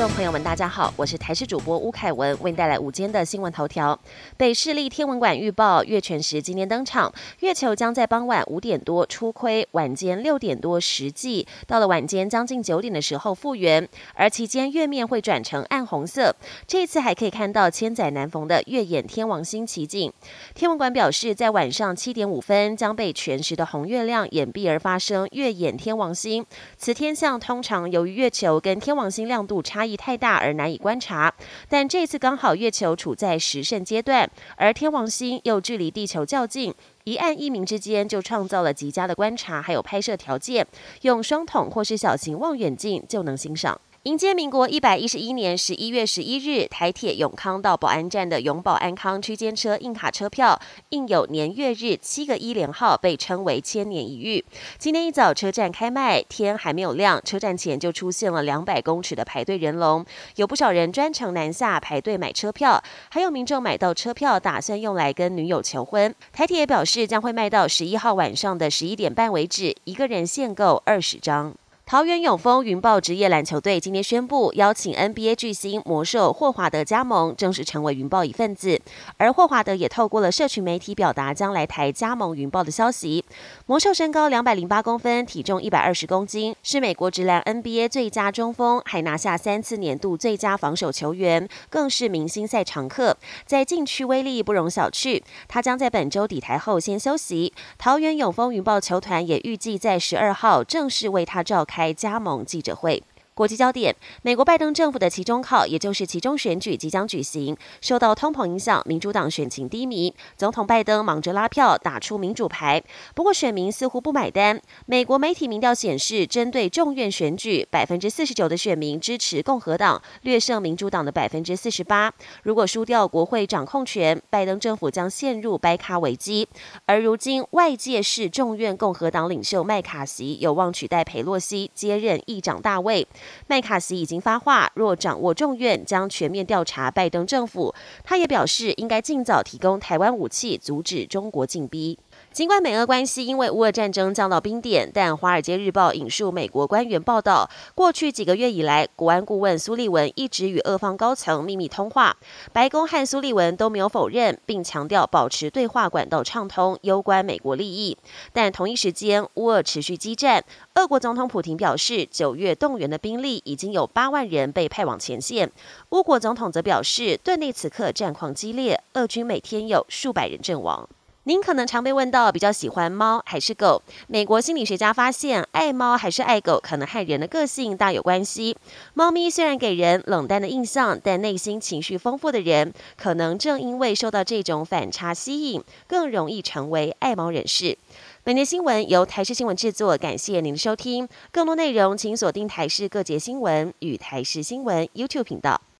众朋友们，大家好，我是台视主播吴凯文，为您带来午间的新闻头条。北市立天文馆预报，月全食今天登场，月球将在傍晚五点多初亏，晚间六点多实际，到了晚间将近九点的时候复原，而期间月面会转成暗红色。这一次还可以看到千载难逢的月掩天王星奇景。天文馆表示，在晚上七点五分将被全食的红月亮掩蔽而发生月掩天王星。此天象通常由于月球跟天王星亮度差。异异太大而难以观察，但这次刚好月球处在食盛阶段，而天王星又距离地球较近，一暗一明之间就创造了极佳的观察还有拍摄条件，用双筒或是小型望远镜就能欣赏。迎接民国一百一十一年十一月十一日，台铁永康到保安站的永保安康区间车硬卡车票印有年月日七个一连号，被称为千年一遇。今天一早车站开卖，天还没有亮，车站前就出现了两百公尺的排队人龙，有不少人专程南下排队买车票，还有民众买到车票打算用来跟女友求婚。台铁也表示将会卖到十一号晚上的十一点半为止，一个人限购二十张。桃园永丰云豹职业篮球队今天宣布邀请 NBA 巨星魔兽霍华德加盟，正式成为云豹一份子。而霍华德也透过了社群媒体表达将来台加盟云豹的消息。魔兽身高两百零八公分，体重一百二十公斤，是美国职篮 NBA 最佳中锋，还拿下三次年度最佳防守球员，更是明星赛常客，在禁区威力不容小觑。他将在本周抵台后先休息。桃园永丰云豹球团也预计在十二号正式为他召开。开加盟记者会。国际焦点：美国拜登政府的期中考，也就是期中选举即将举行。受到通膨影响，民主党选情低迷，总统拜登忙着拉票，打出民主牌。不过选民似乎不买单。美国媒体民调显示，针对众院选举，百分之四十九的选民支持共和党，略胜民主党的百分之四十八。如果输掉国会掌控权，拜登政府将陷入掰卡危机。而如今外界视众院共和党领袖麦卡锡有望取代佩洛西接任议长大位。麦卡锡已经发话，若掌握众院，将全面调查拜登政府。他也表示，应该尽早提供台湾武器，阻止中国进逼。尽管美俄关系因为乌俄战争降到冰点，但《华尔街日报》引述美国官员报道，过去几个月以来，国安顾问苏利文一直与俄方高层秘密通话。白宫和苏利文都没有否认，并强调保持对话管道畅通，攸关美国利益。但同一时间，乌俄持续激战。俄国总统普京表示，九月动员的兵力已经有八万人被派往前线。乌国总统则表示，顿内此刻战况激烈，俄军每天有数百人阵亡。您可能常被问到，比较喜欢猫还是狗？美国心理学家发现，爱猫还是爱狗，可能和人的个性大有关系。猫咪虽然给人冷淡的印象，但内心情绪丰富的人，可能正因为受到这种反差吸引，更容易成为爱猫人士。本节新闻由台视新闻制作，感谢您的收听。更多内容请锁定台视各节新闻与台视新闻 YouTube 频道。